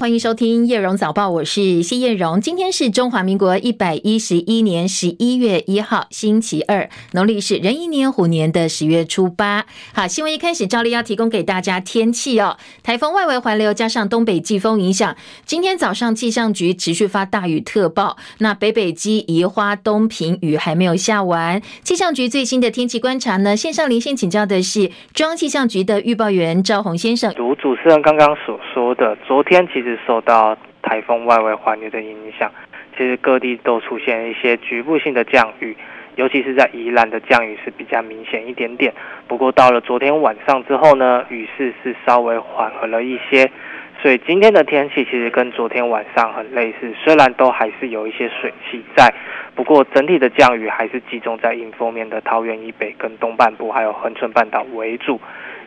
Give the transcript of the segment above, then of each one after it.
欢迎收听叶荣早报，我是谢叶荣。今天是中华民国一百一十一年十一月一号，星期二，农历是壬寅年虎年的十月初八。好，新闻一开始，照例要提供给大家天气哦。台风外围环流加上东北季风影响，今天早上气象局持续发大雨特报。那北北基、宜花东平雨还没有下完。气象局最新的天气观察呢？线上连线请教的是中央气象局的预报员赵宏先生。如主持人刚刚所说的，昨天其实。受到台风外围环流的影响，其实各地都出现一些局部性的降雨，尤其是在宜兰的降雨是比较明显一点点。不过到了昨天晚上之后呢，雨势是稍微缓和了一些，所以今天的天气其实跟昨天晚上很类似，虽然都还是有一些水汽在，不过整体的降雨还是集中在迎风面的桃园以北跟东半部，还有恒春半岛为主，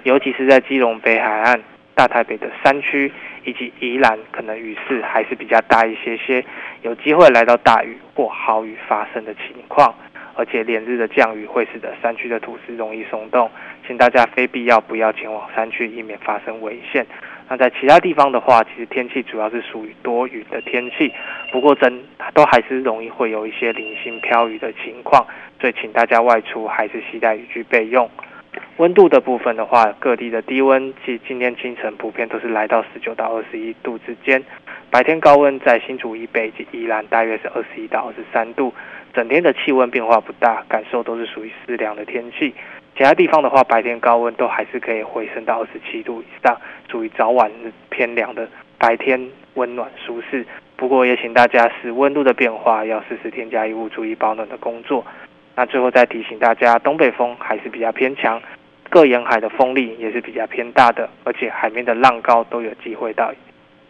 尤其是在基隆北海岸。大台北的山区以及宜兰，可能雨势还是比较大一些些，有机会来到大雨或豪雨发生的情况，而且连日的降雨会使得山区的土石容易松动，请大家非必要不要前往山区，以免发生危险。那在其他地方的话，其实天气主要是属于多雨的天气，不过真都还是容易会有一些零星飘雨的情况，所以请大家外出还是携带雨具备用。温度的部分的话，各地的低温即今天清晨普遍都是来到十九到二十一度之间，白天高温在新竹以北及宜兰大约是二十一到二十三度，整天的气温变化不大，感受都是属于湿凉的天气。其他地方的话，白天高温都还是可以回升到二十七度以上，属于早晚偏凉的，白天温暖舒适。不过也请大家是温度的变化，要适时添加衣物，注意保暖的工作。那最后再提醒大家，东北风还是比较偏强，各沿海的风力也是比较偏大的，而且海面的浪高都有机会到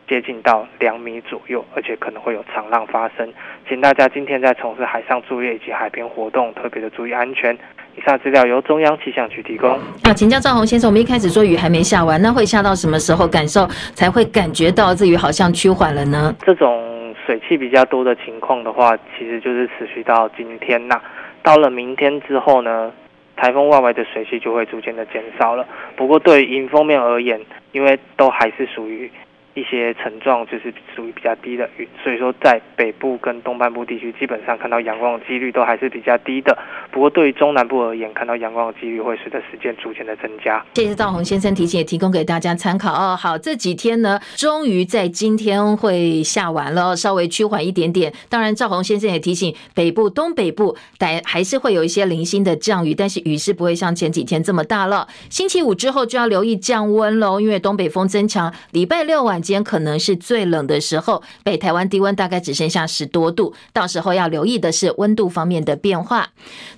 接近到两米左右，而且可能会有长浪发生。请大家今天在从事海上作业以及海边活动，特别的注意安全。以上资料由中央气象局提供。啊，请教赵宏先生，我们一开始说雨还没下完，那会下到什么时候感受才会感觉到这雨好像趋缓了呢？这种水汽比较多的情况的话，其实就是持续到今天呐。到了明天之后呢，台风外围的水汽就会逐渐的减少了。不过对于迎风面而言，因为都还是属于。一些层状就是属于比较低的云，所以说在北部跟东半部地区，基本上看到阳光的几率都还是比较低的。不过对于中南部而言，看到阳光的几率会随着时间逐渐的增加。谢谢赵宏先生提醒，也提供给大家参考哦。好，这几天呢，终于在今天会下完了，稍微趋缓一点点。当然，赵宏先生也提醒，北部、东北部还还是会有一些零星的降雨，但是雨是不会像前几天这么大了。星期五之后就要留意降温喽，因为东北风增强。礼拜六晚。间可能是最冷的时候，北台湾低温大概只剩下十多度，到时候要留意的是温度方面的变化。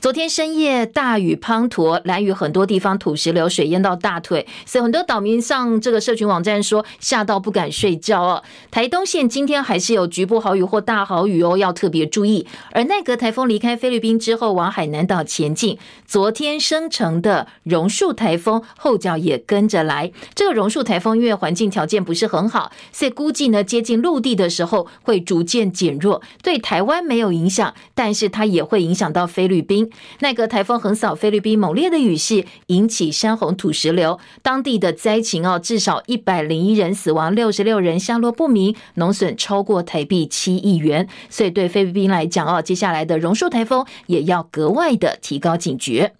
昨天深夜大雨滂沱，兰屿很多地方土石流，水淹到大腿，所以很多岛民上这个社群网站说吓到不敢睡觉哦。台东县今天还是有局部豪雨或大豪雨哦，要特别注意。而奈格台风离开菲律宾之后往海南岛前进，昨天生成的榕树台风后脚也跟着来。这个榕树台风因为环境条件不是很好。好，所以估计呢，接近陆地的时候会逐渐减弱，对台湾没有影响，但是它也会影响到菲律宾。那个台风横扫菲律宾，猛烈的雨势引起山洪土石流，当地的灾情哦，至少一百零一人死亡，六十六人下落不明，农损超过台币七亿元。所以对菲律宾来讲哦，接下来的榕树台风也要格外的提高警觉。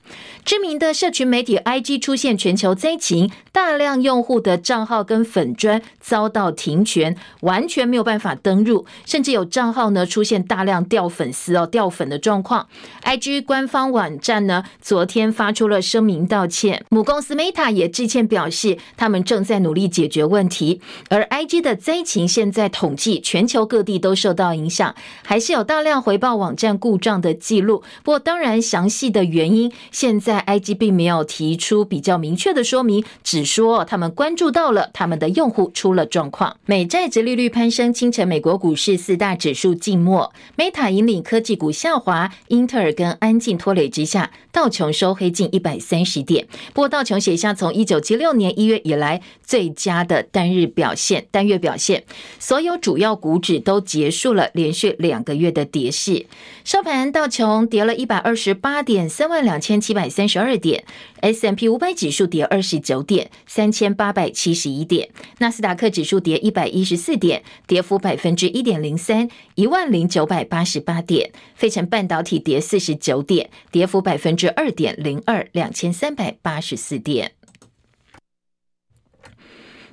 知名的社群媒体 IG 出现全球灾情，大量用户的账号跟粉砖遭。遭到停权，完全没有办法登入，甚至有账号呢出现大量掉粉丝哦掉粉的状况。IG 官方网站呢昨天发出了声明道歉，母公司 Meta 也致歉表示，他们正在努力解决问题。而 IG 的灾情现在统计，全球各地都受到影响，还是有大量回报网站故障的记录。不过当然详细的原因，现在 IG 并没有提出比较明确的说明，只说他们关注到了他们的用户出了状况，美债殖利率攀升，清晨美国股市四大指数静默，Meta 引领科技股下滑，英特尔跟安进拖累之下，道琼收黑近一百三十点。不过道琼写下从一九七六年一月以来最佳的单日表现，单月表现，所有主要股指都结束了连续两个月的跌势。收盘道琼跌了一百二十八点，三万两千七百三十二点，S M P 五百指数跌二十九点，三千八百七十一点；纳斯达克指数跌一百一十四点，跌幅百分之一点零三，一万零九百八十八点。费城半导体跌四十九点，跌幅百分之二点零二，两千三百八十四点。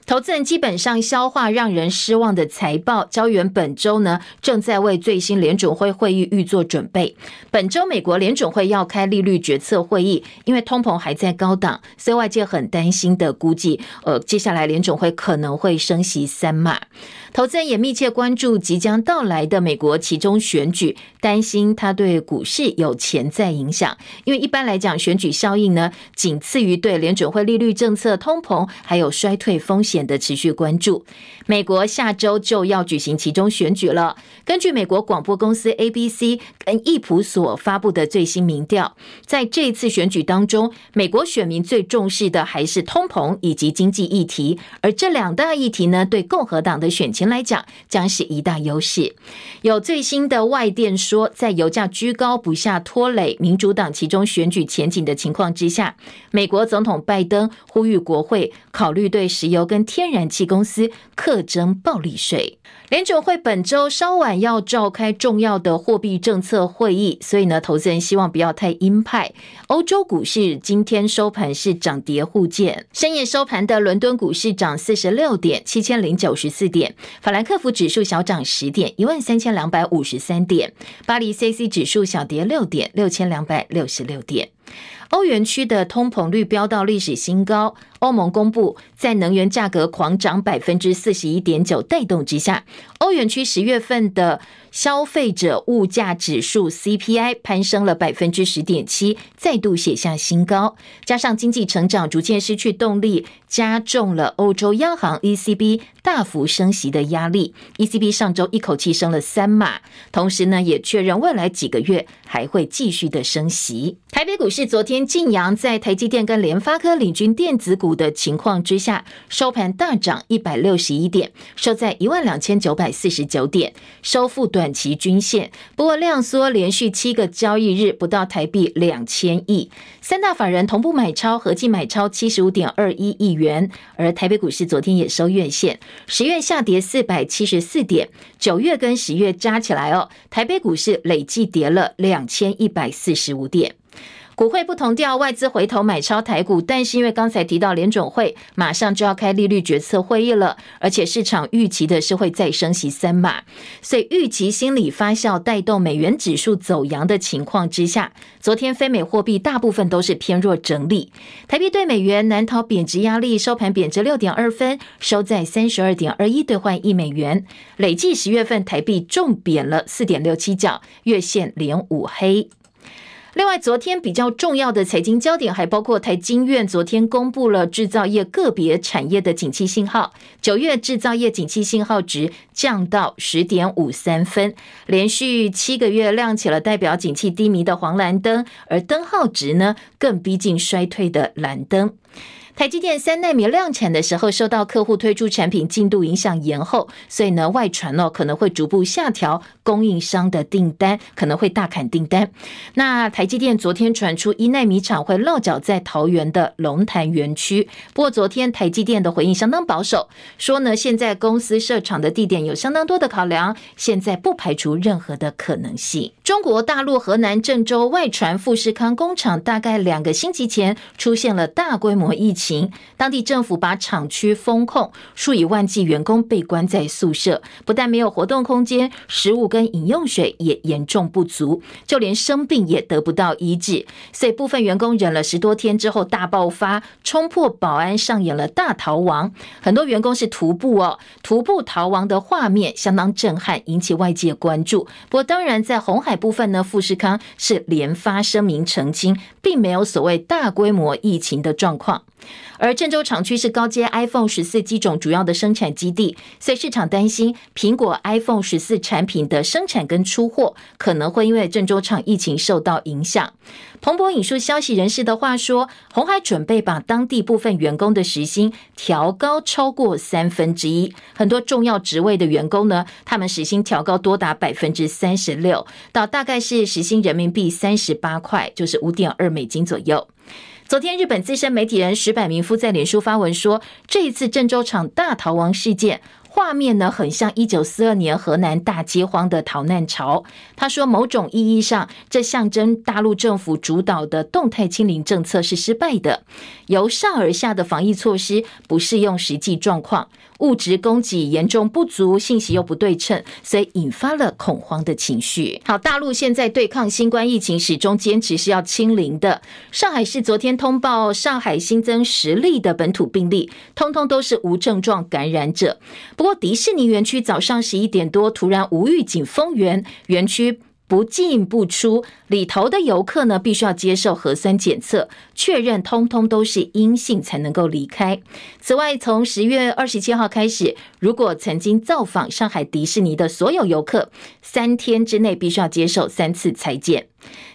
投资人基本上消化让人失望的财报，交易员本周呢正在为最新联准会会议预做准备。本周美国联准会要开利率决策会议，因为通膨还在高档，所以外界很担心的估计，呃，接下来联准会可能会升息三码。投资人也密切关注即将到来的美国期中选举，担心它对股市有潜在影响。因为一般来讲，选举效应呢，仅次于对联准会利率政策、通膨还有衰退风险的持续关注。美国下周就要举行期中选举了。根据美国广播公司 ABC 跟易普所发布的最新民调，在这一次选举当中，美国选民最重视的还是通膨以及经济议题，而这两大议题呢，对共和党的选情来讲，将是一大优势。有最新的外电说，在油价居高不下拖累民主党其中选举前景的情况之下，美国总统拜登呼吁国会考虑对石油跟天然气公司课征暴利税。联准会本周稍晚要召开重要的货币政策会议，所以呢，投资人希望不要太鹰派。欧洲股市今天收盘是涨跌互见，深夜收盘的伦敦股市涨四十六点，七千零九十四点；法兰克福指数小涨十点，一万三千两百五十三点；巴黎 CAC 指数小跌六点，六千两百六十六点。欧元区的通膨率飙到历史新高。欧盟公布，在能源价格狂涨百分之四十一点九带动之下，欧元区十月份的消费者物价指数 CPI 攀升了百分之十点七，再度写下新高。加上经济成长逐渐失去动力，加重了欧洲央行 ECB 大幅升息的压力。ECB 上周一口气升了三码，同时呢也确认未来几个月还会继续的升息。台北股市昨天晋阳，在台积电跟联发科领军电子股的情况之下，收盘大涨一百六十一点，收在一万两千九百四十九点，收复短期均线。不过量缩连续七个交易日不到台币两千亿，三大法人同步买超，合计买超七十五点二一亿元。而台北股市昨天也收月线，十月下跌四百七十四点，九月跟十月加起来哦，台北股市累计跌了两千一百四十五点。股汇不同调，外资回头买超台股，但是因为刚才提到联准会马上就要开利率决策会议了，而且市场预期的是会再升息三码，所以预期心理发酵带动美元指数走扬的情况之下，昨天非美货币大部分都是偏弱整理，台币对美元难逃贬值压力，收盘贬值六点二分，收在三十二点二一兑换一美元，累计十月份台币重贬了四点六七角，月线连五黑。另外，昨天比较重要的财经焦点还包括台经院昨天公布了制造业个别产业的景气信号，九月制造业景气信号值降到十点五三分，连续七个月亮起了代表景气低迷的黄蓝灯，而灯号值呢更逼近衰退的蓝灯。台积电三纳米量产的时候，受到客户推出产品进度影响延后，所以呢，外传哦可能会逐步下调供应商的订单，可能会大砍订单。那台积电昨天传出一纳米厂会落脚在桃园的龙潭园区，不过昨天台积电的回应相当保守，说呢现在公司设厂的地点有相当多的考量，现在不排除任何的可能性。中国大陆河南郑州外传富士康工厂大概两个星期前出现了大规模疫情。情当地政府把厂区封控，数以万计员工被关在宿舍，不但没有活动空间，食物跟饮用水也严重不足，就连生病也得不到医治。所以部分员工忍了十多天之后大爆发，冲破保安，上演了大逃亡。很多员工是徒步哦，徒步逃亡的画面相当震撼，引起外界关注。不过当然，在红海部分呢，富士康是连发声明澄清，并没有所谓大规模疫情的状况。而郑州厂区是高阶 iPhone 十四机种主要的生产基地，所以市场担心苹果 iPhone 十四产品的生产跟出货可能会因为郑州厂疫情受到影响。彭博引述消息人士的话说，鸿海准备把当地部分员工的时薪调高超过三分之一，很多重要职位的员工呢，他们时薪调高多达百分之三十六，到大概是时薪人民币三十八块，就是五点二美金左右。昨天，日本资深媒体人石柏明夫在脸书发文说，这一次郑州场大逃亡事件。画面呢，很像一九四二年河南大饥荒的逃难潮。他说，某种意义上，这象征大陆政府主导的动态清零政策是失败的，由上而下的防疫措施不适用实际状况。物质供给严重不足，信息又不对称，所以引发了恐慌的情绪。好，大陆现在对抗新冠疫情始终坚持是要清零的。上海市昨天通报，上海新增十例的本土病例，通通都是无症状感染者。不过，迪士尼园区早上十一点多突然无预警封园，园区。不进不出，里头的游客呢，必须要接受核酸检测，确认通通都是阴性才能够离开。此外，从十月二十七号开始，如果曾经造访上海迪士尼的所有游客，三天之内必须要接受三次裁剪。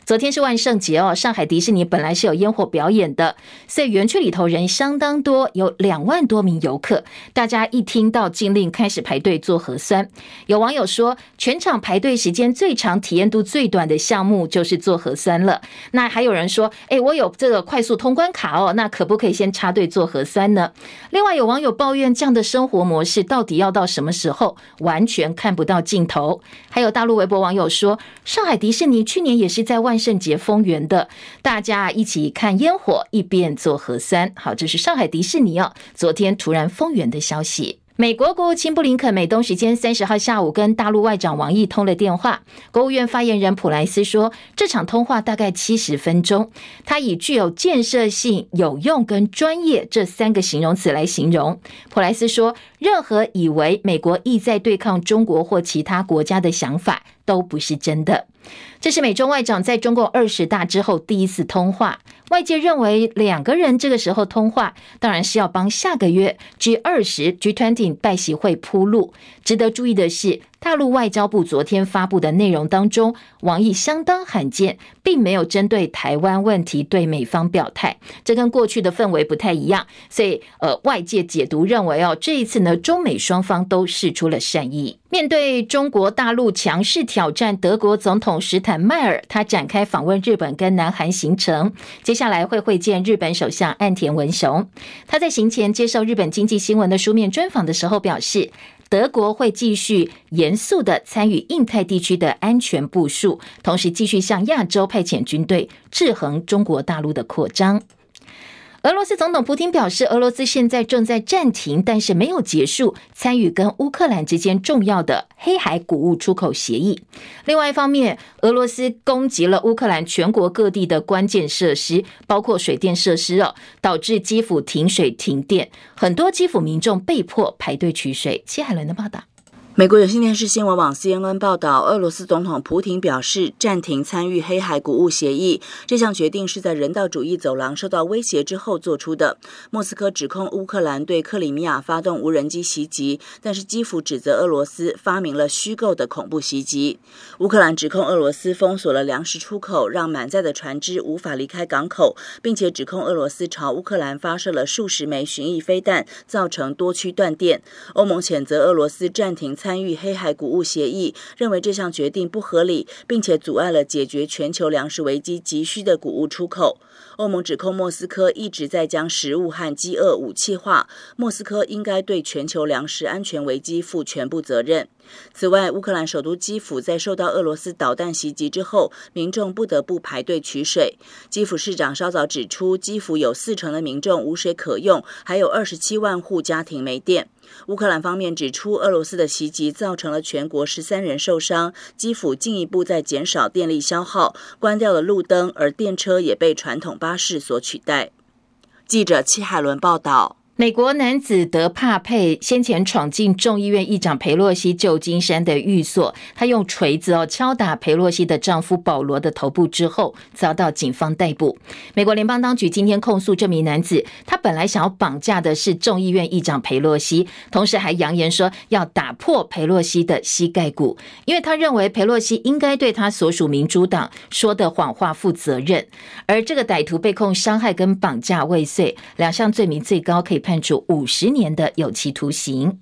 昨天是万圣节哦，上海迪士尼本来是有烟火表演的，所以园区里头人相当多，有两万多名游客。大家一听到禁令，开始排队做核酸。有网友说，全场排队时间最长、体验度最短的项目就是做核酸了。那还有人说，诶，我有这个快速通关卡哦，那可不可以先插队做核酸呢？另外有网友抱怨，这样的生活模式到底要到什么时候？完全看不到尽头。还有大陆微博网友说，上海迪士尼去年也是是在万圣节封园的，大家一起看烟火，一边做核酸。好，这是上海迪士尼哦，昨天突然封园的消息。美国国务卿布林肯美东时间三十号下午跟大陆外长王毅通了电话。国务院发言人普莱斯说，这场通话大概七十分钟，他以具有建设性、有用跟专业这三个形容词来形容。普莱斯说，任何以为美国意在对抗中国或其他国家的想法都不是真的。这是美中外长在中共二十大之后第一次通话。外界认为两个人这个时候通话，当然是要帮下个月 G 二十 G twenty 拜习会铺路。值得注意的是，大陆外交部昨天发布的内容当中，王毅相当罕见，并没有针对台湾问题对美方表态，这跟过去的氛围不太一样。所以，呃，外界解读认为哦，这一次呢，中美双方都示出了善意。面对中国大陆强势挑战，德国总统史坦迈尔他展开访问日本跟南韩行程，接下来会会见日本首相岸田文雄。他在行前接受日本经济新闻的书面专访的时候表示，德国会继续严肃地参与印太地区的安全部署，同时继续向亚洲派遣军队，制衡中国大陆的扩张。俄罗斯总统普京表示，俄罗斯现在正在暂停，但是没有结束参与跟乌克兰之间重要的黑海谷物出口协议。另外一方面，俄罗斯攻击了乌克兰全国各地的关键设施，包括水电设施哦，导致基辅停水停电，很多基辅民众被迫排队取水。齐海伦的报道。美国有线电视新闻网 CNN 报道，俄罗斯总统普廷表示暂停参与黑海谷物协议。这项决定是在人道主义走廊受到威胁之后做出的。莫斯科指控乌克兰对克里米亚发动无人机袭击，但是基辅指责俄罗斯发明了虚构的恐怖袭击。乌克兰指控俄罗斯封锁了粮食出口，让满载的船只无法离开港口，并且指控俄罗斯朝乌克兰发射了数十枚巡弋飞弹，造成多区断电。欧盟谴责俄罗斯暂停参参与黑海谷物协议，认为这项决定不合理，并且阻碍了解决全球粮食危机急需的谷物出口。欧盟指控莫斯科一直在将食物和饥饿武器化，莫斯科应该对全球粮食安全危机负全部责任。此外，乌克兰首都基辅在受到俄罗斯导弹袭击之后，民众不得不排队取水。基辅市长稍早指出，基辅有四成的民众无水可用，还有二十七万户家庭没电。乌克兰方面指出，俄罗斯的袭击造成了全国十三人受伤，基辅进一步在减少电力消耗，关掉了路灯，而电车也被传统巴士所取代。记者戚海伦报道。美国男子德帕佩先前闯进众议院议长佩洛西旧金山的寓所，他用锤子哦敲打佩洛西的丈夫保罗的头部之后，遭到警方逮捕。美国联邦当局今天控诉这名男子，他本来想要绑架的是众议院议长佩洛西，同时还扬言说要打破佩洛西的膝盖骨，因为他认为佩洛西应该对他所属民主党说的谎话负责任。而这个歹徒被控伤害跟绑架未遂，两项罪名最高可以。判处五十年的有期徒刑。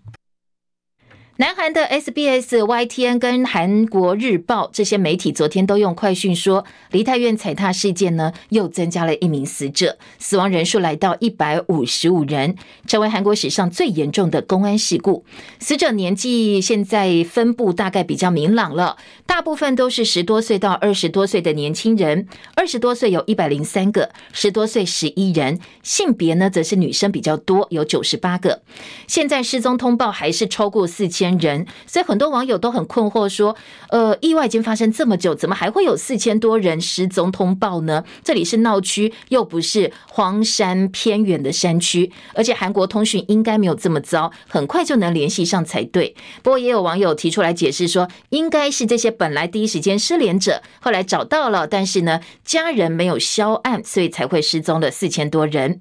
南韩的 SBS、YTN 跟韩国日报这些媒体昨天都用快讯说，梨泰院踩踏事件呢又增加了一名死者，死亡人数来到一百五十五人，成为韩国史上最严重的公安事故。死者年纪现在分布大概比较明朗了，大部分都是十多岁到二十多岁的年轻人，二十多岁有一百零三个，十多岁十一人，性别呢则是女生比较多，有九十八个。现在失踪通报还是超过四千。人，所以很多网友都很困惑，说：“呃，意外已经发生这么久，怎么还会有四千多人失踪通报呢？这里是闹区，又不是荒山偏远的山区，而且韩国通讯应该没有这么糟，很快就能联系上才对。不过也有网友提出来解释说，应该是这些本来第一时间失联者，后来找到了，但是呢，家人没有销案，所以才会失踪了四千多人。”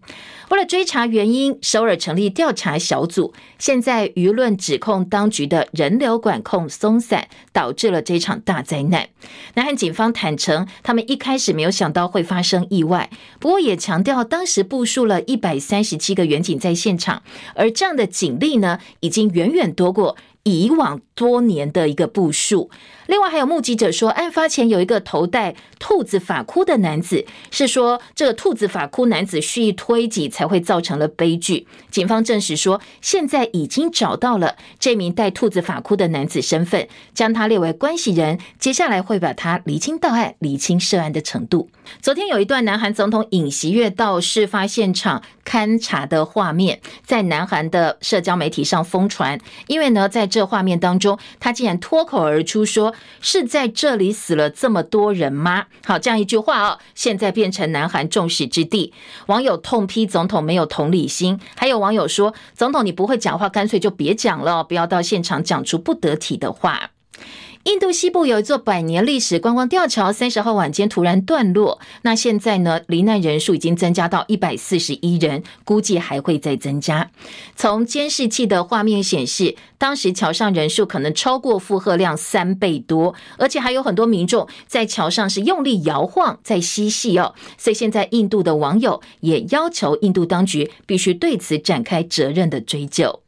为了追查原因，首尔成立调查小组。现在舆论指控当局的人流管控松散，导致了这场大灾难。南韩警方坦承，他们一开始没有想到会发生意外，不过也强调当时部署了一百三十七个远警在现场，而这样的警力呢，已经远远多过以往多年的一个部署。另外还有目击者说，案发前有一个头戴兔子发箍的男子，是说这个兔子发箍男子蓄意推挤才会造成了悲剧。警方证实说，现在已经找到了这名戴兔子发箍的男子身份，将他列为关系人，接下来会把他厘清到案，厘清涉案的程度。昨天有一段南韩总统尹锡悦到事发现场勘查的画面，在南韩的社交媒体上疯传，因为呢，在这画面当中，他竟然脱口而出说。是在这里死了这么多人吗？好，这样一句话哦，现在变成南韩众矢之的。网友痛批总统没有同理心，还有网友说，总统你不会讲话，干脆就别讲了，不要到现场讲出不得体的话。印度西部有一座百年历史观光吊桥，三十号晚间突然断落。那现在呢，罹难人数已经增加到一百四十一人，估计还会再增加。从监视器的画面显示，当时桥上人数可能超过负荷量三倍多，而且还有很多民众在桥上是用力摇晃，在嬉戏哦。所以现在印度的网友也要求印度当局必须对此展开责任的追究。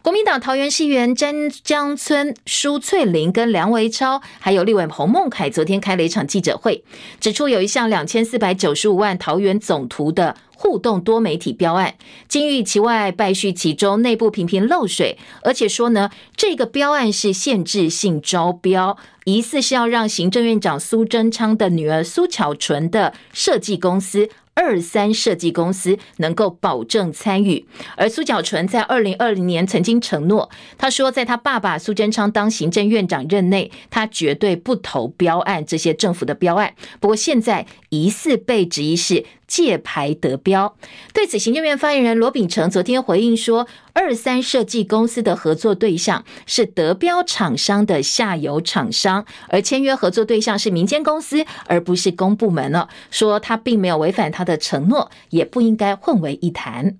国民党桃园市议员詹江村苏翠玲跟梁维超，还有立委洪孟凯，昨天开了一场记者会，指出有一项两千四百九十五万桃园总图的互动多媒体标案，金玉其外，败絮其中，内部频频漏水，而且说呢，这个标案是限制性招标，疑似是要让行政院长苏贞昌的女儿苏巧纯的设计公司。二三设计公司能够保证参与，而苏巧纯在二零二零年曾经承诺，他说，在他爸爸苏贞昌当行政院长任内，他绝对不投标案这些政府的标案。不过现在疑似被质疑是。借牌得标，对此，行政院发言人罗秉成昨天回应说，二三设计公司的合作对象是得标厂商的下游厂商，而签约合作对象是民间公司，而不是公部门了。说他并没有违反他的承诺，也不应该混为一谈。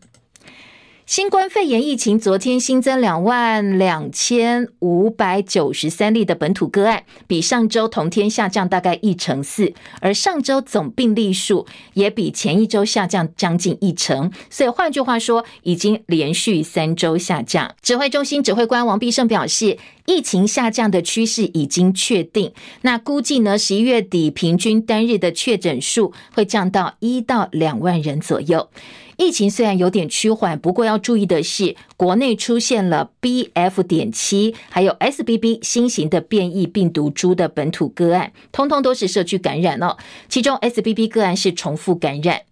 新冠肺炎疫情昨天新增两万两千五百九十三例的本土个案，比上周同天下降大概一成四，而上周总病例数也比前一周下降将近一成，所以换句话说，已经连续三周下降。指挥中心指挥官王必胜表示，疫情下降的趋势已经确定，那估计呢，十一月底平均单日的确诊数会降到一到两万人左右。疫情虽然有点趋缓，不过要注意的是，国内出现了 BF. 点七还有 SBB 新型的变异病毒株的本土个案，通通都是社区感染哦。其中 SBB 个案是重复感染。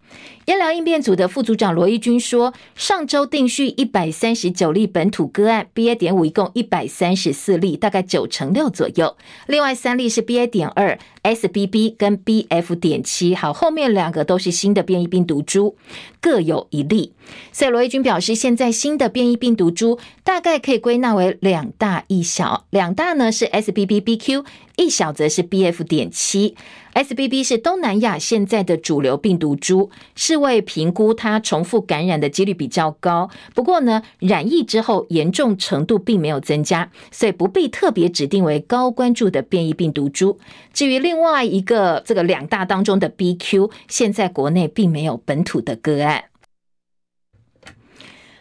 医疗应变组的副组长罗一军说，上周定序一百三十九例本土个案，BA. 点五一共一百三十四例，大概九成六左右。另外三例是 BA. 点二、SBB 跟 BF. 点七，好，后面两个都是新的变异病毒株，各有一例。所以罗一军表示，现在新的变异病毒株大概可以归纳为两大一小，两大呢是 SBB.BQ。一小则是 BF. 点七，SBB 是东南亚现在的主流病毒株，是为评估它重复感染的几率比较高。不过呢，染疫之后严重程度并没有增加，所以不必特别指定为高关注的变异病毒株。至于另外一个这个两大当中的 BQ，现在国内并没有本土的个案。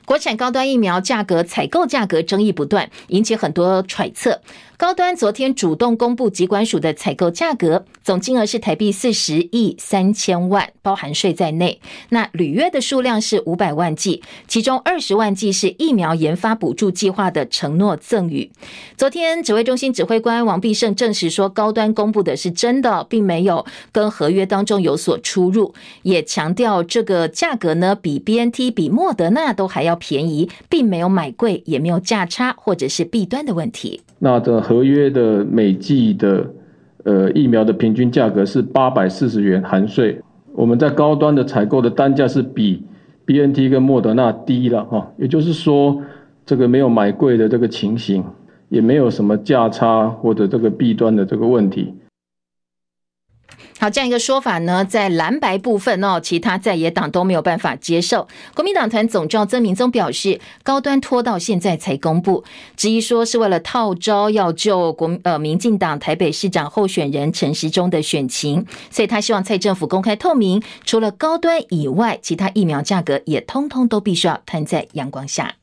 国产高端疫苗价格采购价格争议不断，引起很多揣测。高端昨天主动公布疾管署的采购价格，总金额是台币四十亿三千万，包含税在内。那履约的数量是五百万剂，其中二十万剂是疫苗研发补助计划的承诺赠与。昨天指挥中心指挥官王必胜证实说，高端公布的是真的，并没有跟合约当中有所出入，也强调这个价格呢比 BNT 比莫德纳都还要便宜，并没有买贵，也没有价差或者是弊端的问题。那这合约的每剂的呃疫苗的平均价格是八百四十元含税，我们在高端的采购的单价是比 BNT 跟莫德纳低了哈，也就是说这个没有买贵的这个情形，也没有什么价差或者这个弊端的这个问题。好，这样一个说法呢，在蓝白部分哦，其他在野党都没有办法接受。国民党团总召曾铭宗表示，高端拖到现在才公布，质疑说是为了套招要救国呃民进党台北市长候选人陈时中的选情，所以他希望蔡政府公开透明，除了高端以外，其他疫苗价格也通通都必须要摊在阳光下。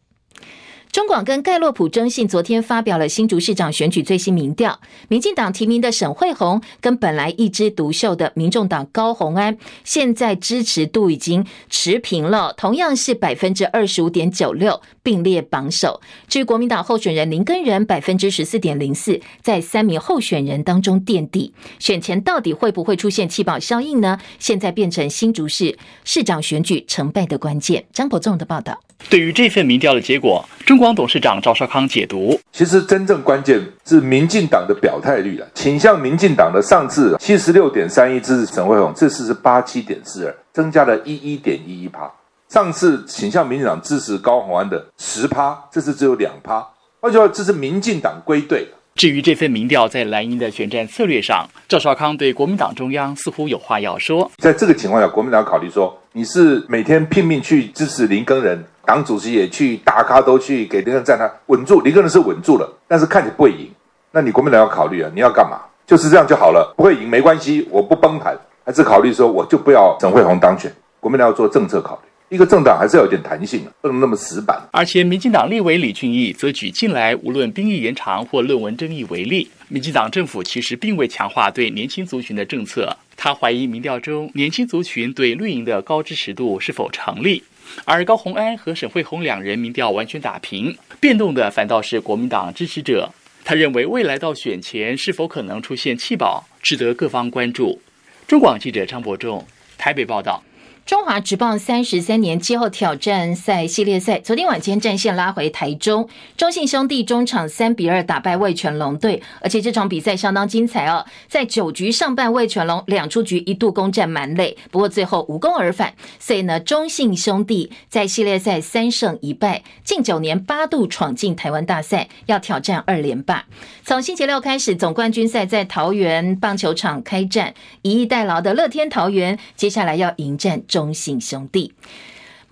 中广跟盖洛普征信昨天发表了新竹市长选举最新民调，民进党提名的沈慧红跟本来一枝独秀的民众党高虹安，现在支持度已经持平了，同样是百分之二十五点九六，并列榜首。至于国民党候选人林根仁百分之十四点零四，在三名候选人当中垫底。选前到底会不会出现弃保效应呢？现在变成新竹市市长选举成败的关键。张伯仲的报道。对于这份民调的结果，中光董事长赵少康解读：其实真正关键是民进党的表态率了，倾向民进党的上次七十六点三一支持陈慧虹，这次是八七点四二，增加了一一点一一趴。上次倾向民进党支持高鸿安的十趴，这次只有两趴。换句话，这是民进党归队。至于这份民调在蓝营的选战策略上，赵少康对国民党中央似乎有话要说。在这个情况下，国民党考虑说，你是每天拼命去支持林耕人。党主席也去，大咖都去给林耕仁站台稳住，林耕仁是稳住了，但是看起来不会赢。那你国民党要考虑啊，你要干嘛？就是这样就好了，不会赢没关系，我不崩盘，还是考虑说我就不要沈慧虹当选。国民党要做政策考虑，一个政党还是要有点弹性的，不能那么死板。而且，民进党立委李俊毅则举近来无论兵役延长或论文争议为例，民进党政府其实并未强化对年轻族群的政策。他怀疑民调中年轻族群对绿营的高支持度是否成立。而高虹安和沈慧虹两人民调完全打平，变动的反倒是国民党支持者。他认为未来到选前是否可能出现弃保，值得各方关注。中广记者张伯仲台北报道。中华职棒三十三年季后挑战赛系列赛，昨天晚间战线拉回台中，中信兄弟中场三比二打败味全龙队，而且这场比赛相当精彩哦。在九局上半，味全龙两出局一度攻占蛮累，不过最后无功而返。所以呢，中信兄弟在系列赛三胜一败，近九年八度闯进台湾大赛，要挑战二连霸。从星期六开始，总冠军赛在桃园棒球场开战，以逸待劳的乐天桃园接下来要迎战。中信兄弟。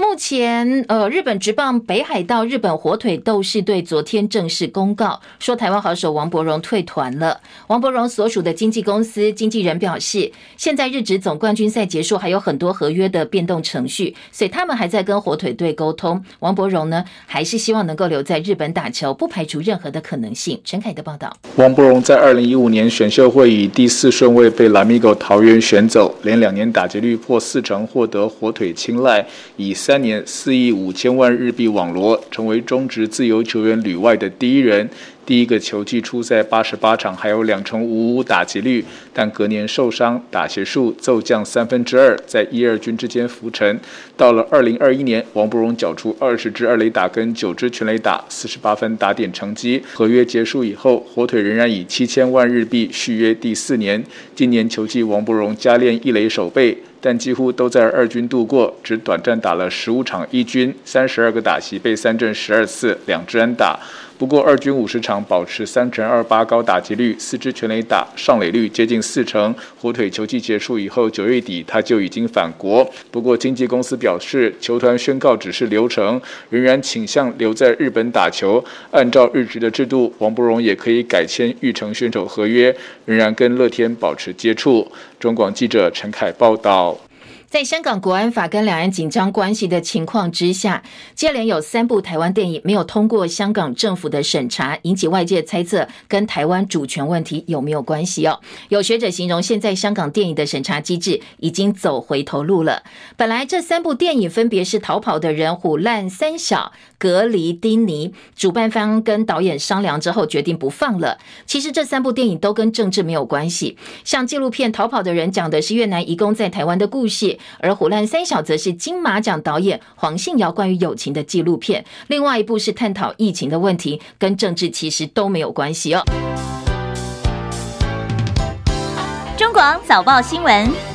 目前，呃，日本职棒北海道日本火腿斗士队昨天正式公告说，台湾好手王柏融退团了。王柏融所属的经纪公司经纪人表示，现在日职总冠军赛结束，还有很多合约的变动程序，所以他们还在跟火腿队沟通。王柏融呢，还是希望能够留在日本打球，不排除任何的可能性。陈凯的报道：王柏融在二零一五年选秀会以第四顺位被 Lamigo 桃园选走，连两年打击率破四成，获得火腿青睐，以。三年四亿五千万日币网罗，成为中职自由球员旅外的第一人。第一个球季出赛八十八场，还有两成五五打击率，但隔年受伤，打席数骤降三分之二，在一二军之间浮沉。到了二零二一年，王柏荣缴出二十支二垒打跟九支全垒打，四十八分打点成绩。合约结束以后，火腿仍然以七千万日币续约第四年。今年球季，王柏荣加练一垒守备，但几乎都在二军度过，只短暂打了十五场一军，三十二个打席被三振十二次，两支安打。不过二军五十场保持三成二八高打击率，四支全垒打，上垒率接近四成。火腿球季结束以后，九月底他就已经返国。不过经纪公司表示，球团宣告只是流程，仍然倾向留在日本打球。按照日职的制度，王柏融也可以改签玉成选手合约，仍然跟乐天保持接触。中广记者陈凯报道。在香港国安法跟两岸紧张关系的情况之下，接连有三部台湾电影没有通过香港政府的审查，引起外界猜测跟台湾主权问题有没有关系哦？有学者形容，现在香港电影的审查机制已经走回头路了。本来这三部电影分别是《逃跑的人》《虎烂三小》《隔离丁尼》，主办方跟导演商量之后决定不放了。其实这三部电影都跟政治没有关系，像纪录片《逃跑的人》讲的是越南移工在台湾的故事。而《虎烂三小》则是金马奖导演黄信尧关于友情的纪录片，另外一部是探讨疫情的问题，跟政治其实都没有关系哦。中广早报新闻。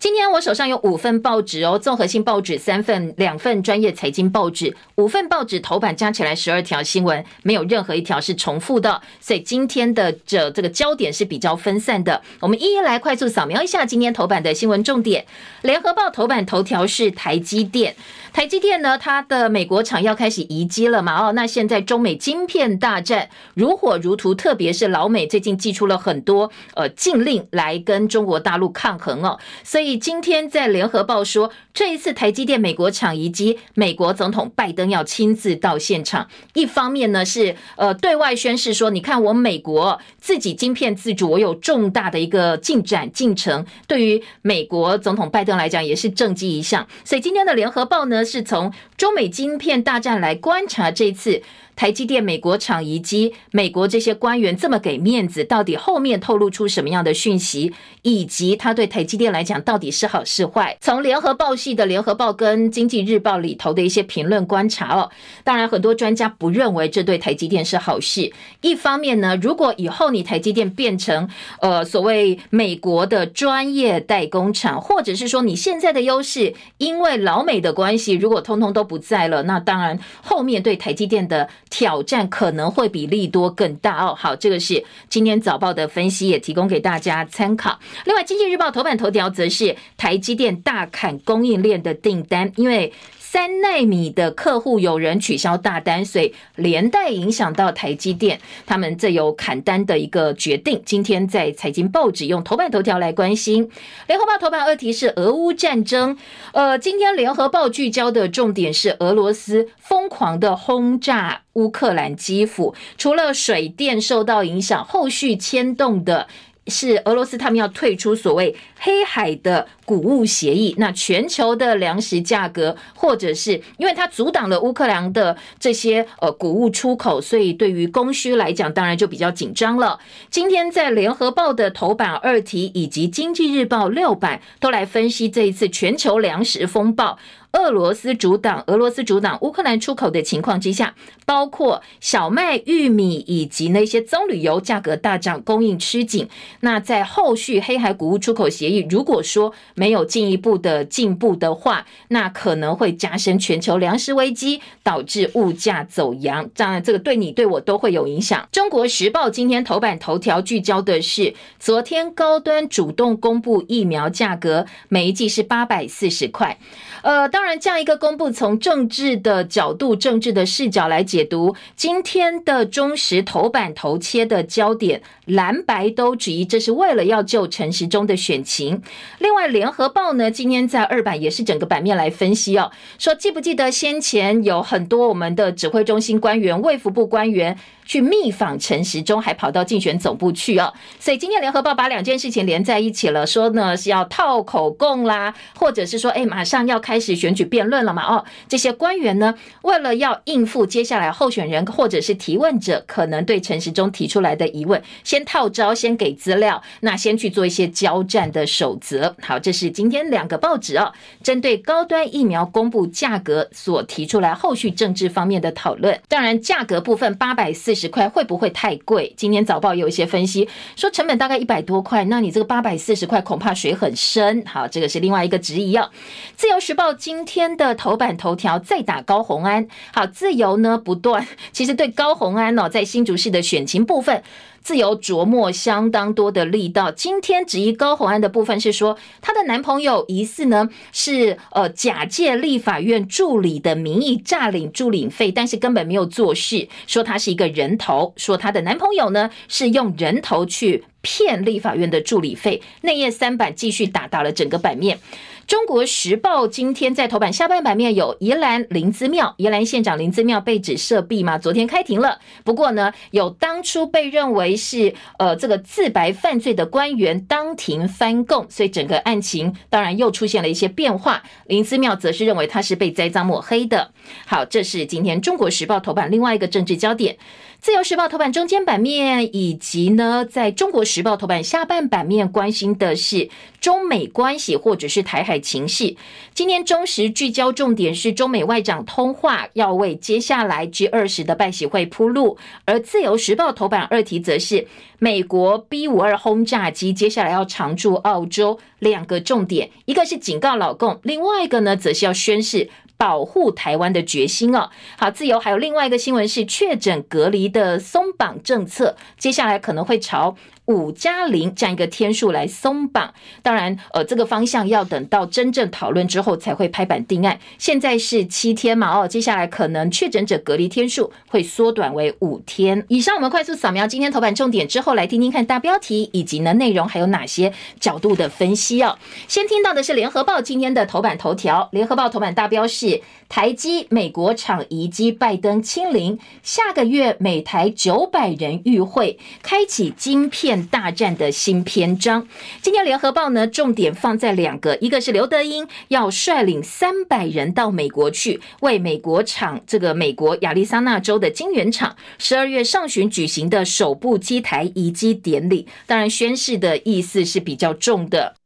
今天我手上有五份报纸哦，综合性报纸三份，两份专业财经报纸，五份报纸头版加起来十二条新闻，没有任何一条是重复的，所以今天的这这个焦点是比较分散的。我们一一来快速扫描一下今天头版的新闻重点。联合报头版头条是台积电。台积电呢，它的美国厂要开始移机了嘛？哦，那现在中美晶片大战如火如荼，特别是老美最近寄出了很多呃禁令来跟中国大陆抗衡哦。所以今天在联合报说，这一次台积电美国厂移机，美国总统拜登要亲自到现场。一方面呢是呃对外宣示说，你看我美国自己晶片自主，我有重大的一个进展进程，对于美国总统拜登来讲也是政绩一项。所以今天的联合报呢。是从中美晶片大战来观察这次。台积电美国厂移机，美国这些官员这么给面子，到底后面透露出什么样的讯息，以及他对台积电来讲到底是好是坏？从联合报系的联合报跟经济日报里头的一些评论观察哦，当然很多专家不认为这对台积电是好事。一方面呢，如果以后你台积电变成呃所谓美国的专业代工厂，或者是说你现在的优势因为老美的关系，如果通通都不在了，那当然后面对台积电的。挑战可能会比利多更大哦。好，这个是今天早报的分析，也提供给大家参考。另外，经济日报头版头条则是台积电大砍供应链的订单，因为。三奈米的客户有人取消大单，所以连带影响到台积电，他们这有砍单的一个决定。今天在财经报纸用头版头条来关心，联合报头版二题是俄乌战争。呃，今天联合报聚焦的重点是俄罗斯疯狂的轰炸乌克兰基辅，除了水电受到影响，后续牵动的。是俄罗斯他们要退出所谓黑海的谷物协议，那全球的粮食价格，或者是因为它阻挡了乌克兰的这些呃谷物出口，所以对于供需来讲，当然就比较紧张了。今天在联合报的头版二题以及经济日报六版都来分析这一次全球粮食风暴。俄罗斯阻挡俄罗斯阻挡乌克兰出口的情况之下，包括小麦、玉米以及那些棕榈油价格大涨，供应吃紧。那在后续黑海谷物出口协议，如果说没有进一步的进步的话，那可能会加深全球粮食危机，导致物价走扬。当然，这个对你对我都会有影响。中国时报今天头版头条聚焦的是，昨天高端主动公布疫苗价格，每一剂是八百四十块。呃，当然，这样一个公布，从政治的角度、政治的视角来解读，今天的中时头版头切的焦点，蓝白都质疑这是为了要救陈时中的选情。另外，联合报呢，今天在二版也是整个版面来分析哦，说记不记得先前有很多我们的指挥中心官员、卫福部官员。去密访陈时中，还跑到竞选总部去哦。所以今天联合报把两件事情连在一起了，说呢是要套口供啦，或者是说，哎，马上要开始选举辩论了嘛？哦，这些官员呢，为了要应付接下来候选人或者是提问者可能对陈时中提出来的疑问，先套招，先给资料，那先去做一些交战的守则。好，这是今天两个报纸哦，针对高端疫苗公布价格所提出来后续政治方面的讨论。当然，价格部分八百四十。块会不会太贵？今天早报有一些分析说成本大概一百多块，那你这个八百四十块恐怕水很深。好，这个是另外一个质疑哦。自由时报今天的头版头条再打高虹安。好，自由呢不断，其实对高虹安哦，在新竹市的选情部分。自由琢磨相当多的力道。今天质疑高虹安的部分是说，她的男朋友疑似呢是呃假借立法院助理的名义诈领助理费，但是根本没有做事，说他是一个人头，说她的男朋友呢是用人头去骗立法院的助理费。内页三版继续打到了整个版面。中国时报今天在头版下半版面有宜兰林姿妙，宜兰县长林姿妙被指涉弊吗？昨天开庭了，不过呢，有当初被认为是呃这个自白犯罪的官员当庭翻供，所以整个案情当然又出现了一些变化。林姿妙则是认为他是被栽赃抹黑的。好，这是今天中国时报头版另外一个政治焦点。自由时报头版中间版面，以及呢，在中国时报头版下半版面，关心的是中美关系或者是台海情势。今天中时聚焦重点是中美外长通话，要为接下来 G 二十的拜喜会铺路。而自由时报头版二题则是美国 B 五二轰炸机接下来要常驻澳洲，两个重点，一个是警告老共，另外一个呢，则是要宣示。保护台湾的决心哦，好，自由还有另外一个新闻是确诊隔离的松绑政策，接下来可能会朝。五加零这样一个天数来松绑，当然，呃，这个方向要等到真正讨论之后才会拍板定案。现在是七天嘛，哦，接下来可能确诊者隔离天数会缩短为五天。以上我们快速扫描今天头版重点之后，来听听看大标题以及呢内容还有哪些角度的分析哦。先听到的是联合报今天的头版头条，联合报头版大标是台积美国厂移机拜登亲临，下个月美台九百人与会，开启晶片。大战的新篇章。今天联合报呢，重点放在两个，一个是刘德英要率领三百人到美国去，为美国厂这个美国亚利桑那州的晶圆厂十二月上旬举行的首部机台移机典礼，当然宣誓的意思是比较重的。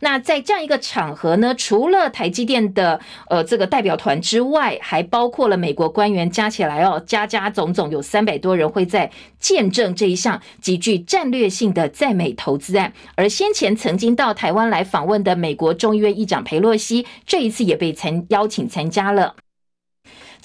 那在这样一个场合呢，除了台积电的呃这个代表团之外，还包括了美国官员，加起来哦，加加总总有三百多人会在见证这一项极具战略性的在美投资案。而先前曾经到台湾来访问的美国众议院议长佩洛西，这一次也被参邀请参加了。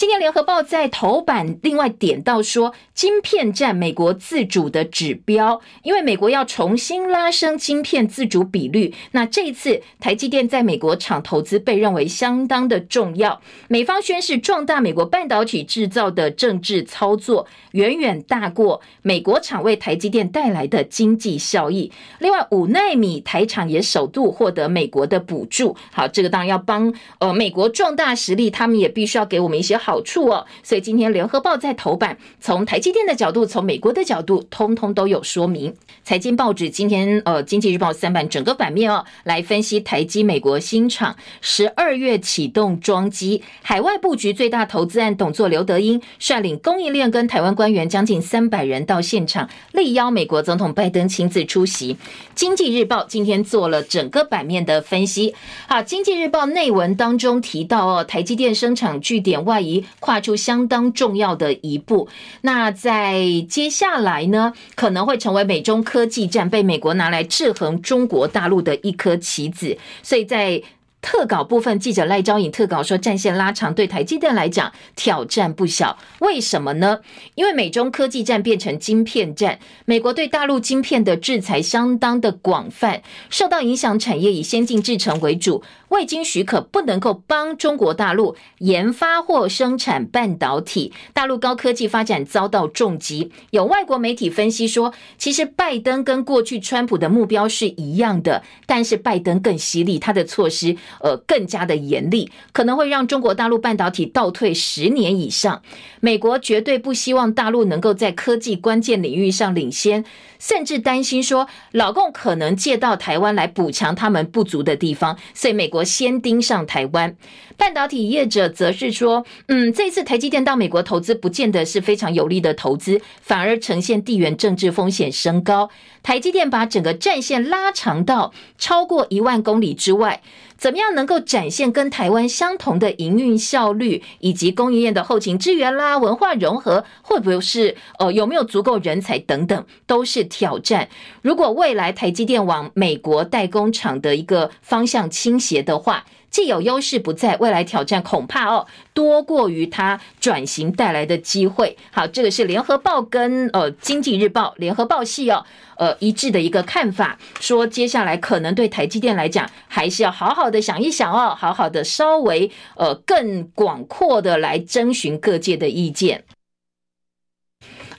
今天联合报在头版另外点到说，晶片占美国自主的指标，因为美国要重新拉升晶片自主比率，那这一次台积电在美国厂投资被认为相当的重要。美方宣示壮大美国半导体制造的政治操作，远远大过美国厂为台积电带来的经济效益。另外，五奈米台厂也首度获得美国的补助。好，这个当然要帮呃美国壮大实力，他们也必须要给我们一些好。好处哦，所以今天联合报在头版，从台积电的角度，从美国的角度，通通都有说明。财经报纸今天呃，经济日报三版整个版面哦，来分析台积美国新厂十二月启动装机，海外布局最大投资案，董座刘德英率领供应链跟台湾官员将近三百人到现场，力邀美国总统拜登亲自出席。经济日报今天做了整个版面的分析。好，经济日报内文当中提到哦，台积电生产据点外移。跨出相当重要的一步。那在接下来呢，可能会成为美中科技战被美国拿来制衡中国大陆的一颗棋子。所以在特稿部分，记者赖昭颖特稿说，战线拉长对台积电来讲挑战不小。为什么呢？因为美中科技战变成晶片战，美国对大陆晶片的制裁相当的广泛，受到影响产业以先进制程为主。未经许可不能够帮中国大陆研发或生产半导体，大陆高科技发展遭到重击。有外国媒体分析说，其实拜登跟过去川普的目标是一样的，但是拜登更犀利，他的措施呃更加的严厉，可能会让中国大陆半导体倒退十年以上。美国绝对不希望大陆能够在科技关键领域上领先。甚至担心说，老共可能借到台湾来补强他们不足的地方，所以美国先盯上台湾。半导体业者则是说，嗯，这次台积电到美国投资，不见得是非常有利的投资，反而呈现地缘政治风险升高。台积电把整个战线拉长到超过一万公里之外。怎么样能够展现跟台湾相同的营运效率，以及供应链的后勤支援啦、文化融合，会不会是呃有没有足够人才等等，都是挑战。如果未来台积电往美国代工厂的一个方向倾斜的话，既有优势不在，未来挑战恐怕哦多过于它转型带来的机会。好，这个是联合报跟呃经济日报联合报系哦呃一致的一个看法，说接下来可能对台积电来讲，还是要好好的想一想哦，好好的稍微呃更广阔的来征询各界的意见。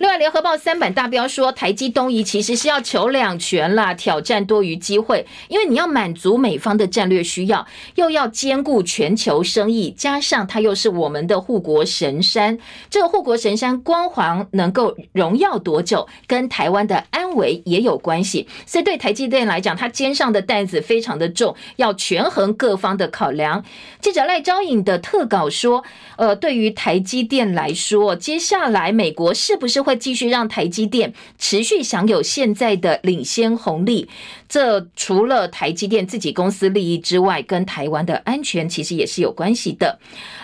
另外，联合报三版大标说，台积东移其实是要求两全啦，挑战多于机会，因为你要满足美方的战略需要，又要兼顾全球生意，加上它又是我们的护国神山，这个护国神山光环能够荣耀多久，跟台湾的安危也有关系。所以对台积电来讲，它肩上的担子非常的重，要权衡各方的考量。记者赖昭颖的特稿说，呃，对于台积电来说，接下来美国是不是会继续让台积电持续享有现在的领先红利，这除了台积电自己公司利益之外，跟台湾的安全其实也是有关系的。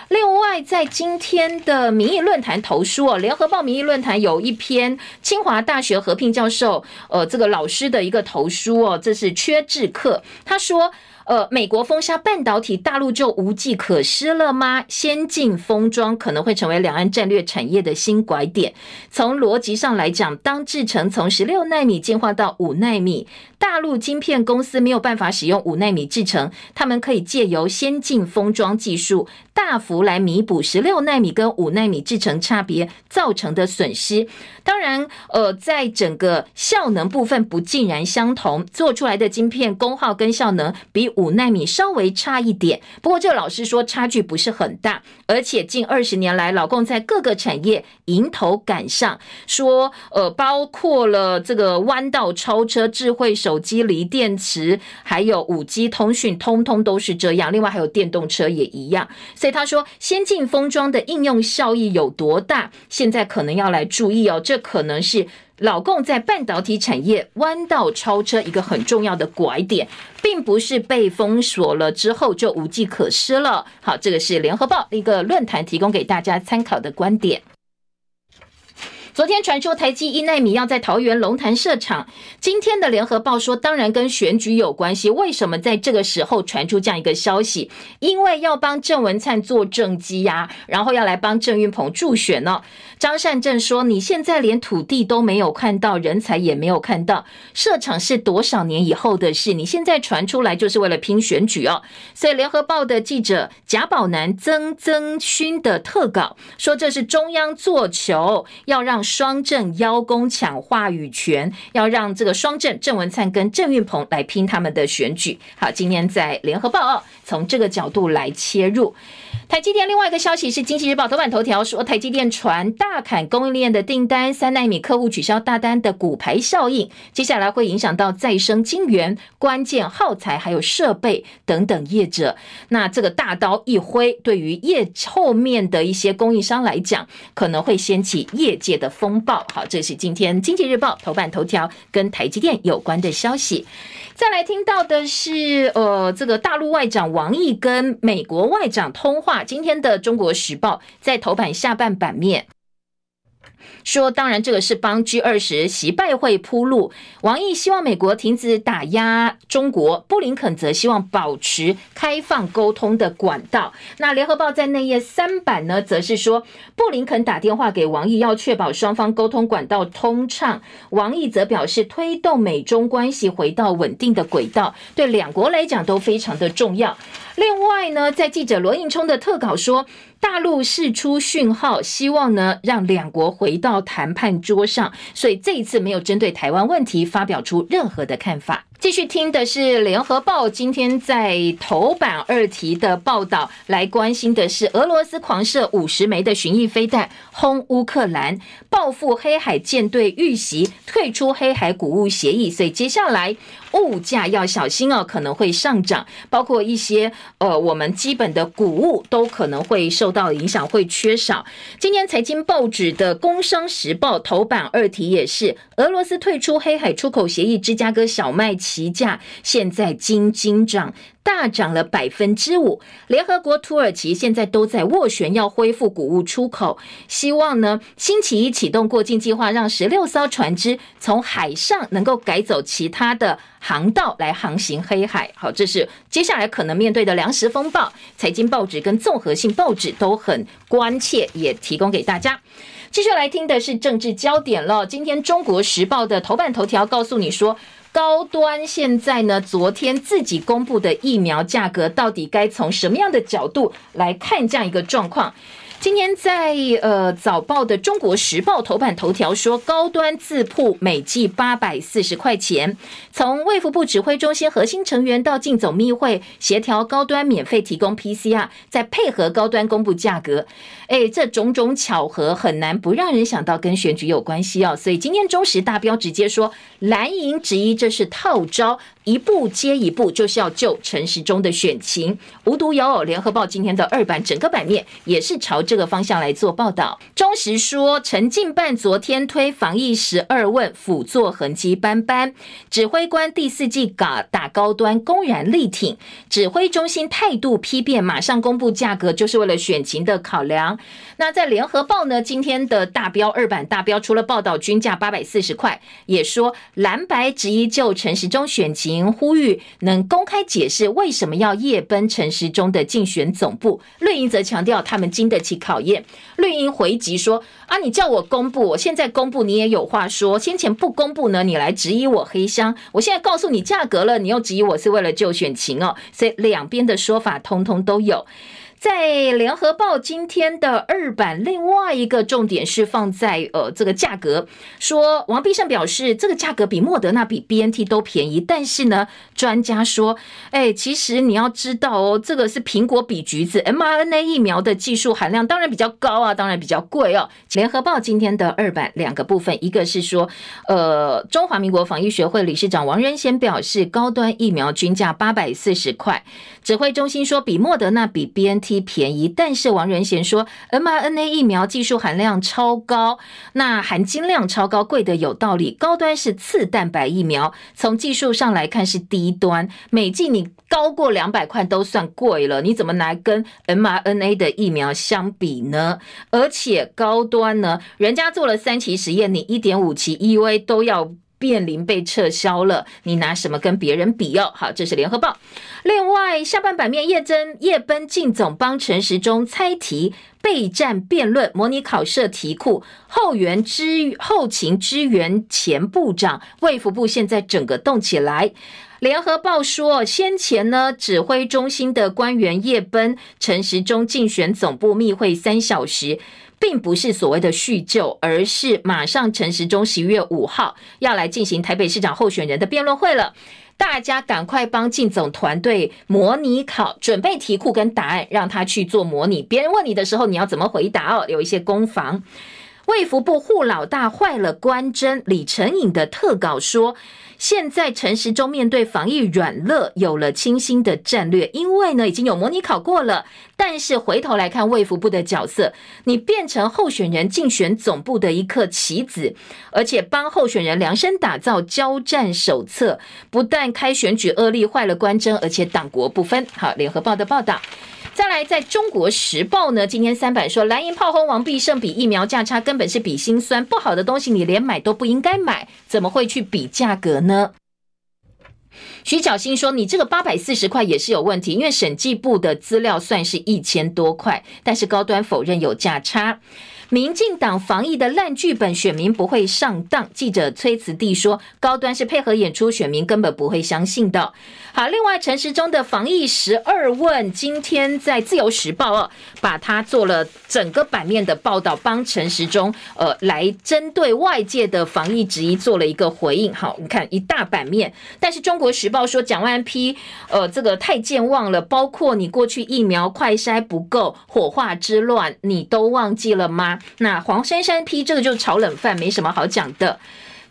另外，在今天的民意论坛投书哦，联合报民意论坛有一篇清华大学合聘教授呃这个老师的一个投书哦，这是缺智课，他说。呃，美国封杀半导体，大陆就无计可施了吗？先进封装可能会成为两岸战略产业的新拐点。从逻辑上来讲，当制程从十六纳米进化到五纳米，大陆晶片公司没有办法使用五纳米制程，他们可以借由先进封装技术，大幅来弥补十六纳米跟五纳米制程差别造成的损失。当然，呃，在整个效能部分不尽然相同，做出来的晶片功耗跟效能比。五纳米稍微差一点，不过这个老师说差距不是很大，而且近二十年来，老共在各个产业迎头赶上，说呃，包括了这个弯道超车、智慧手机、锂电池，还有五 G 通讯，通通都是这样。另外还有电动车也一样，所以他说先进封装的应用效益有多大，现在可能要来注意哦，这可能是。老共在半导体产业弯道超车一个很重要的拐点，并不是被封锁了之后就无计可施了。好，这个是联合报一个论坛提供给大家参考的观点。昨天传出台积一奈米要在桃园龙潭设厂，今天的联合报说，当然跟选举有关系。为什么在这个时候传出这样一个消息？因为要帮郑文灿做政绩呀，然后要来帮郑运鹏助选呢。张善政说：“你现在连土地都没有看到，人才也没有看到，设厂是多少年以后的事？你现在传出来就是为了拼选举哦。”所以联合报的记者贾宝南、曾曾勋的特稿说：“这是中央做球，要让。”双郑邀功抢话语权，要让这个双郑郑文灿跟郑运鹏来拼他们的选举。好，今天在联合报哦，从这个角度来切入。台积电另外一个消息是，《经济日报》头版头条说，台积电传大砍供应链的订单，三纳米客户取消大单的骨牌效应，接下来会影响到再生晶圆、关键耗材还有设备等等业者。那这个大刀一挥，对于业后面的一些供应商来讲，可能会掀起业界的风暴。好，这是今天《经济日报》头版头条跟台积电有关的消息。再来听到的是，呃，这个大陆外长王毅跟美国外长通话。今天的《中国时报》在头版下半版面。说，当然这个是帮 G 二十习拜会铺路。王毅希望美国停止打压中国，布林肯则希望保持开放沟通的管道。那联合报在内页三版呢，则是说布林肯打电话给王毅，要确保双方沟通管道通畅。王毅则表示，推动美中关系回到稳定的轨道，对两国来讲都非常的重要。另外呢，在记者罗应聪的特稿说，大陆释出讯号，希望呢让两国回到谈判桌上，所以这一次没有针对台湾问题发表出任何的看法。继续听的是联合报今天在头版二题的报道，来关心的是俄罗斯狂射五十枚的巡弋飞弹轰乌克兰，报复黑海舰队遇袭，退出黑海谷物协议，所以接下来物价要小心哦，可能会上涨，包括一些呃我们基本的谷物都可能会受到影响，会缺少。今天财经报纸的《工商时报》头版二题也是俄罗斯退出黑海出口协议，芝加哥小麦。期价现在惊惊涨。大涨了百分之五，联合国、土耳其现在都在斡旋要恢复谷物出口，希望呢星期一启动过境计划，让十六艘船只从海上能够改走其他的航道来航行黑海。好，这是接下来可能面对的粮食风暴，财经报纸跟综合性报纸都很关切，也提供给大家。继续来听的是政治焦点了，今天《中国时报》的头版头条告诉你说。高端现在呢？昨天自己公布的疫苗价格，到底该从什么样的角度来看这样一个状况？今天在呃早报的《中国时报》头版头条说，高端自曝每剂八百四十块钱。从卫福部指挥中心核心成员到进总密会协调高端免费提供 PCR，再配合高端公布价格，哎，这种种巧合很难不让人想到跟选举有关系哦。所以今天中时大标直接说，蓝营质疑这是套招。一步接一步，就是要救陈时中的选情。无独有偶，联合报今天的二版整个版面也是朝这个方向来做报道。中时说，陈进办昨天推防疫十二问，辅佐痕迹斑斑。指挥官第四季打打高端，公然力挺。指挥中心态度批变，马上公布价格，就是为了选情的考量。那在联合报呢？今天的大标二版大标，除了报道均价八百四十块，也说蓝白执意就陈时中选情，呼吁能公开解释为什么要夜奔陈时中的竞选总部。绿营则强调他们经得起考验。绿茵回击说：啊，你叫我公布，我现在公布你也有话说，先前不公布呢，你来质疑我黑箱，我现在告诉你价格了，你又质疑我是为了救选情哦，所以两边的说法通通都有。在联合报今天的二版，另外一个重点是放在呃这个价格，说王必胜表示这个价格比莫德纳比 BNT 都便宜，但是呢，专家说，哎，其实你要知道哦，这个是苹果比橘子，mRNA 疫苗的技术含量当然比较高啊，当然比较贵哦。联合报今天的二版两个部分，一个是说，呃，中华民国防疫学会理事长王仁贤表示，高端疫苗均价八百四十块，指挥中心说比莫德纳比 B N T 便宜，但是王仁贤说，mRNA 疫苗技术含量超高，那含金量超高，贵的有道理。高端是次蛋白疫苗，从技术上来看是低端，每剂你高过两百块都算贵了，你怎么来跟 mRNA 的疫苗相比呢？而且高端呢，人家做了三期实验，你一点五期 EUA 都要。变零被撤销了，你拿什么跟别人比哦？好，这是联合报。另外，下半版面叶真叶奔进总帮陈时中猜题备战辩论，模拟考设题库，后援支后勤支援前部长，卫福部现在整个动起来。联合报说，先前呢，指挥中心的官员夜奔陈时中竞选总部密会三小时。并不是所谓的叙旧，而是马上陈时中十一月五号要来进行台北市长候选人的辩论会了，大家赶快帮靳总团队模拟考，准备题库跟答案，让他去做模拟。别人问你的时候，你要怎么回答哦？有一些攻防。卫福部护老大坏了关针，李成颖的特稿说。现在陈时中面对防疫软肋，有了清新的战略，因为呢已经有模拟考过了。但是回头来看卫福部的角色，你变成候选人竞选总部的一颗棋子，而且帮候选人量身打造交战手册，不但开选举恶例坏了关针，而且党国不分。好，联合报的报道。再来，在中国时报呢，今天三版说蓝银炮轰王必胜，比疫苗价差根本是比心酸，不好的东西你连买都不应该买，怎么会去比价格呢？徐巧芯说，你这个八百四十块也是有问题，因为审计部的资料算是一千多块，但是高端否认有价差。民进党防疫的烂剧本，选民不会上当。记者崔慈地说，高端是配合演出，选民根本不会相信的。好，另外陈时中的防疫十二问，今天在自由时报哦，把它做了整个版面的报道，帮陈时中呃来针对外界的防疫质疑做了一个回应。好，你看一大版面，但是中国时报说蒋万批呃这个太健忘了，包括你过去疫苗快筛不够，火化之乱，你都忘记了吗？那黄珊珊批这个就是炒冷饭，没什么好讲的。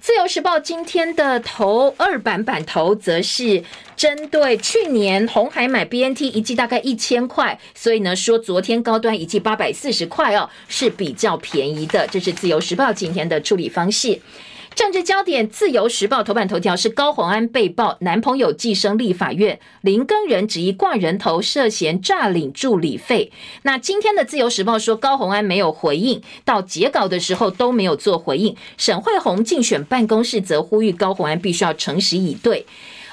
自由时报今天的头二版版头则是针对去年红海买 BNT 一剂大概一千块，所以呢说昨天高端一剂八百四十块哦，是比较便宜的。这是自由时报今天的处理方式。政治焦点，《自由时报》头版头条是高虹安被曝男朋友寄生立法院，林根仁质疑挂人头涉嫌诈领助理费。那今天的《自由时报》说高虹安没有回应，到截稿的时候都没有做回应。沈慧红竞选办公室则呼吁高虹安必须要诚实以对。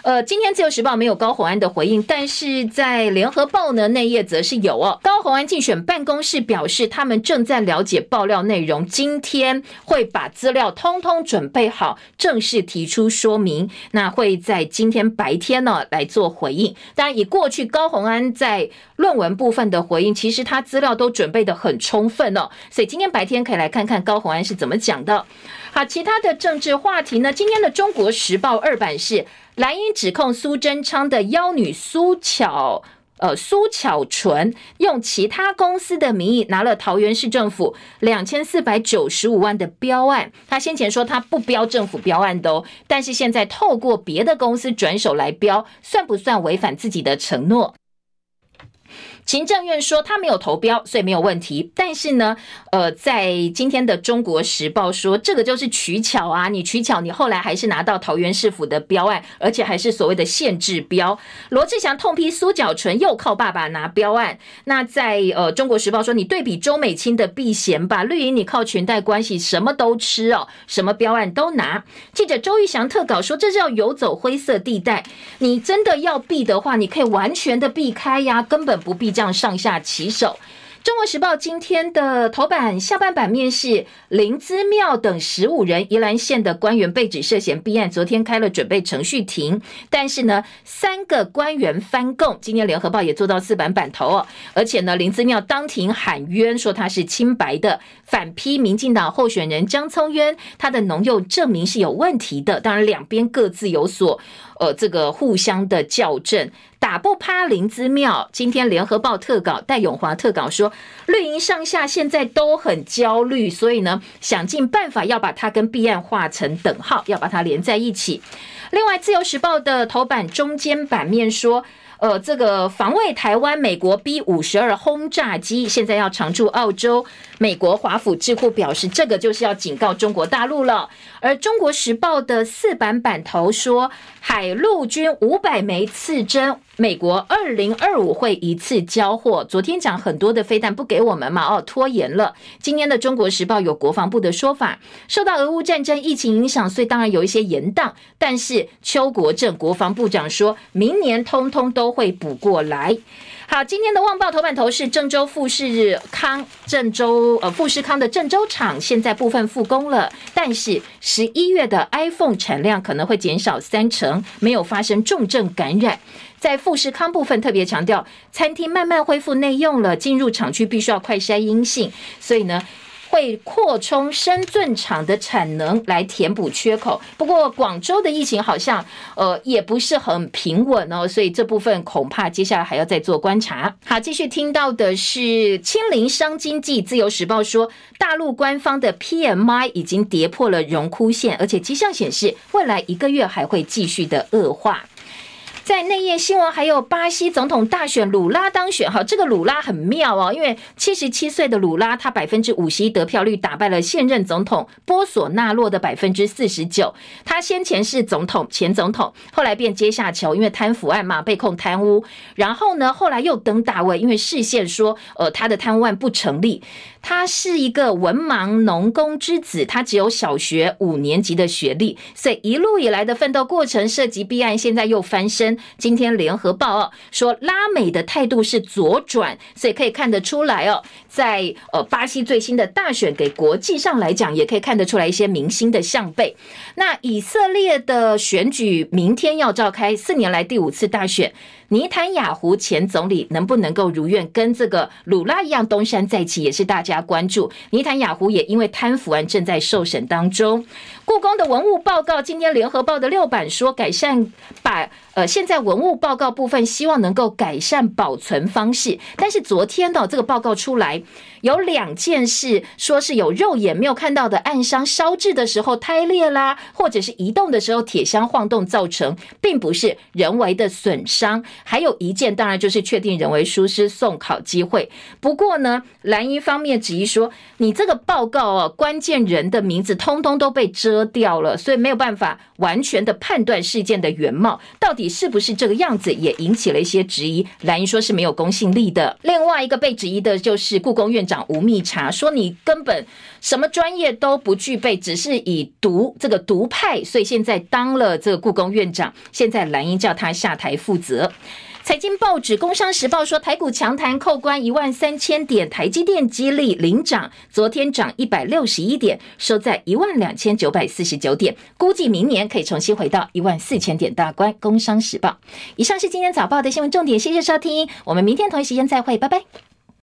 呃，今天自由时报没有高虹安的回应，但是在联合报呢那页则是有哦。高虹安竞选办公室表示，他们正在了解爆料内容，今天会把资料通通准备好，正式提出说明。那会在今天白天呢来做回应。当然，以过去高虹安在论文部分的回应，其实他资料都准备得很充分哦，所以今天白天可以来看看高虹安是怎么讲的。好，其他的政治话题呢？今天的《中国时报》二版是。蓝营指控苏贞昌的妖女苏巧，呃，苏巧纯用其他公司的名义拿了桃园市政府两千四百九十五万的标案。他先前说他不标政府标案的哦，但是现在透过别的公司转手来标，算不算违反自己的承诺？行政院说他没有投标，所以没有问题。但是呢，呃，在今天的《中国时报》说这个就是取巧啊，你取巧，你后来还是拿到桃园市府的标案，而且还是所谓的限制标。罗志祥痛批苏巧纯又靠爸爸拿标案。那在呃《中国时报》说你对比周美青的避嫌吧，绿营你靠裙带关系什么都吃哦，什么标案都拿。记者周玉祥特稿说这是要游走灰色地带，你真的要避的话，你可以完全的避开呀，根本不必。这样上下其手。中国时报今天的头版下半版面是林姿妙等十五人宜兰县的官员被指涉嫌弊案，昨天开了准备程序庭，但是呢，三个官员翻供。今天联合报也做到四版版头哦，而且呢，林姿妙当庭喊冤，说他是清白的，反批民进党候选人张聪渊，他的农用证明是有问题的。当然，两边各自有所呃这个互相的校正。打不趴林之妙，今天联合报特稿戴永华特稿说，绿营上下现在都很焦虑，所以呢，想尽办法要把它跟弊案画成等号，要把它连在一起。另外，自由时报的头版中间版面说。呃，这个防卫台湾，美国 B 五十二轰炸机现在要常驻澳洲。美国华府智库表示，这个就是要警告中国大陆了。而中国时报的四版版头说，海陆军五百枚刺针，美国二零二五会一次交货。昨天讲很多的飞弹不给我们嘛，哦，拖延了。今天的中国时报有国防部的说法，受到俄乌战争疫情影响，所以当然有一些延宕。但是邱国正国防部长说明年通通都。会补过来。好，今天的《旺报》头版头是郑州富士康，郑州呃富士康的郑州厂现在部分复工了，但是十一月的 iPhone 产量可能会减少三成，没有发生重症感染。在富士康部分特别强调，餐厅慢慢恢复内用了，进入厂区必须要快筛阴性，所以呢。会扩充深圳厂的产能来填补缺口，不过广州的疫情好像呃也不是很平稳哦，所以这部分恐怕接下来还要再做观察。好，继续听到的是清零商经济自由时报说，大陆官方的 PMI 已经跌破了荣枯线，而且迹象显示未来一个月还会继续的恶化。在内页新闻，还有巴西总统大选，鲁拉当选。哈，这个鲁拉很妙哦，因为七十七岁的鲁拉，他百分之五十一得票率打败了现任总统波索纳洛的百分之四十九。他先前是总统，前总统，后来变阶下囚，因为贪腐案嘛，被控贪污。然后呢，后来又登大位，因为释宪说，呃，他的贪污案不成立。他是一个文盲农工之子，他只有小学五年级的学历，所以一路以来的奋斗过程涉及弊案，现在又翻身。今天联合报哦说拉美的态度是左转，所以可以看得出来哦，在呃巴西最新的大选，给国际上来讲也可以看得出来一些明星的向背。那以色列的选举明天要召开，四年来第五次大选。尼坦雅胡前总理能不能够如愿跟这个鲁拉一样东山再起，也是大家关注。尼坦雅胡也因为贪腐案正在受审当中。故宫的文物报告，今天联合报的六版说，改善把呃，现在文物报告部分希望能够改善保存方式，但是昨天的这个报告出来，有两件事说是有肉眼没有看到的暗伤烧制的时候胎裂啦，或者是移动的时候铁箱晃动造成，并不是人为的损伤。还有一件，当然就是确定人为疏失送考机会。不过呢，蓝营方面质疑说，你这个报告啊，关键人的名字通通都被遮掉了，所以没有办法完全的判断事件的原貌，到底是不是这个样子，也引起了一些质疑。蓝营说是没有公信力的。另外一个被质疑的就是故宫院长吴密察，说你根本什么专业都不具备，只是以独这个独派，所以现在当了这个故宫院长，现在蓝营叫他下台负责。财经报纸《工商时报》说，台股强弹扣关一万三千点，台积电激励领涨，昨天涨一百六十一点，收在一万两千九百四十九点，估计明年可以重新回到一万四千点大关。《工商时报》以上是今天早报的新闻重点，谢谢收听，我们明天同一时间再会，拜拜。